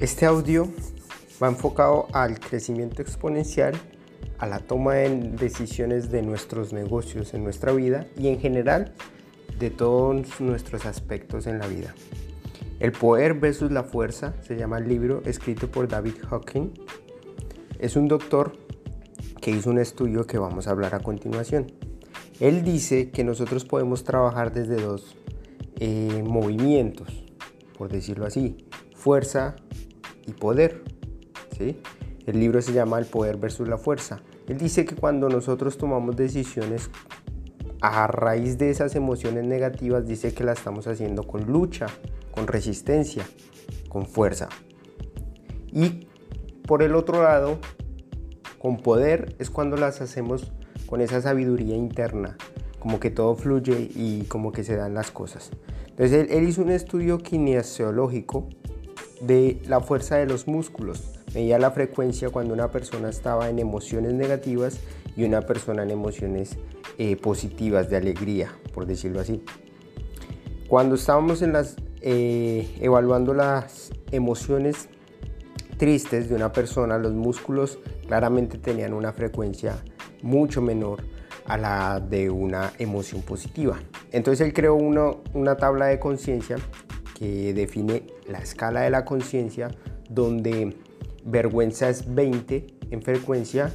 Este audio va enfocado al crecimiento exponencial, a la toma de decisiones de nuestros negocios en nuestra vida y en general de todos nuestros aspectos en la vida. El poder versus la fuerza se llama el libro escrito por David Hawking. Es un doctor que hizo un estudio que vamos a hablar a continuación. Él dice que nosotros podemos trabajar desde dos eh, movimientos, por decirlo así, fuerza y poder. ¿sí? El libro se llama El poder versus la fuerza. Él dice que cuando nosotros tomamos decisiones a raíz de esas emociones negativas, dice que la estamos haciendo con lucha, con resistencia, con fuerza. Y por el otro lado, con poder es cuando las hacemos con esa sabiduría interna, como que todo fluye y como que se dan las cosas. Entonces él, hizo un estudio kinesiológico de la fuerza de los músculos. Medía la frecuencia cuando una persona estaba en emociones negativas y una persona en emociones eh, positivas, de alegría, por decirlo así. Cuando estábamos en las, eh, evaluando las emociones tristes de una persona, los músculos claramente tenían una frecuencia mucho menor a la de una emoción positiva. Entonces él creó una tabla de conciencia que define la escala de la conciencia, donde vergüenza es 20 en frecuencia,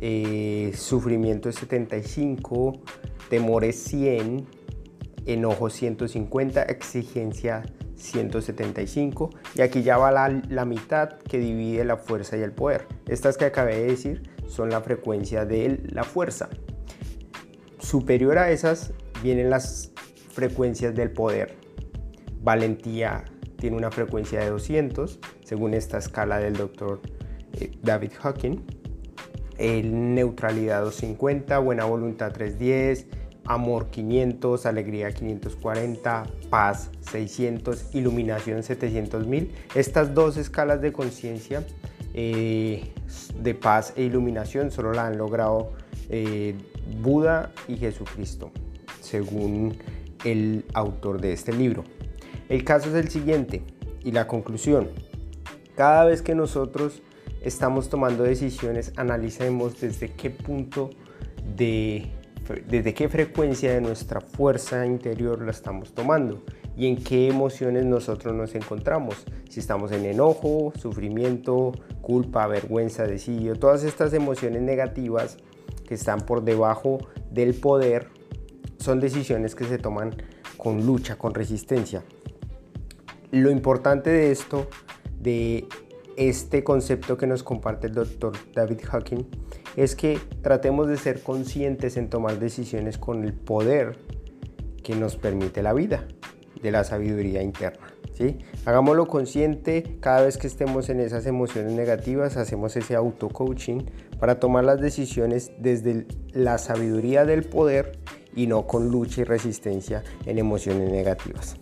eh, sufrimiento es 75, temor es 100, enojo 150, exigencia 175 y aquí ya va la, la, mitad que divide la fuerza y el poder. Estas que acabé de decir son la frecuencia de la fuerza. Superior a esas vienen las frecuencias del poder valentía tiene una frecuencia de 200, según esta escala del doctor eh, David Hawking. Neutralidad 250, buena voluntad 310, amor 500, alegría 540, paz 600, iluminación 700 mil. Estas dos escalas de conciencia eh, de paz e iluminación solo la han logrado eh, Buda y Jesucristo, según el autor de este libro. El caso es el siguiente y la conclusión. Cada vez que nosotros estamos tomando decisiones, analicemos desde qué punto de desde qué frecuencia de nuestra fuerza interior la estamos tomando y en qué emociones nosotros nos encontramos. Si estamos en enojo, sufrimiento, culpa, vergüenza, desidio, todas estas emociones negativas que están por debajo del poder son decisiones que se toman con lucha, con resistencia. Lo importante de esto, de este concepto que nos comparte el doctor David Hawking, es que tratemos de ser conscientes en tomar decisiones con el poder que nos permite la vida, de la sabiduría interna. ¿sí? Hagámoslo consciente cada vez que estemos en esas emociones negativas, hacemos ese auto-coaching para tomar las decisiones desde la sabiduría del poder y no con lucha y resistencia en emociones negativas.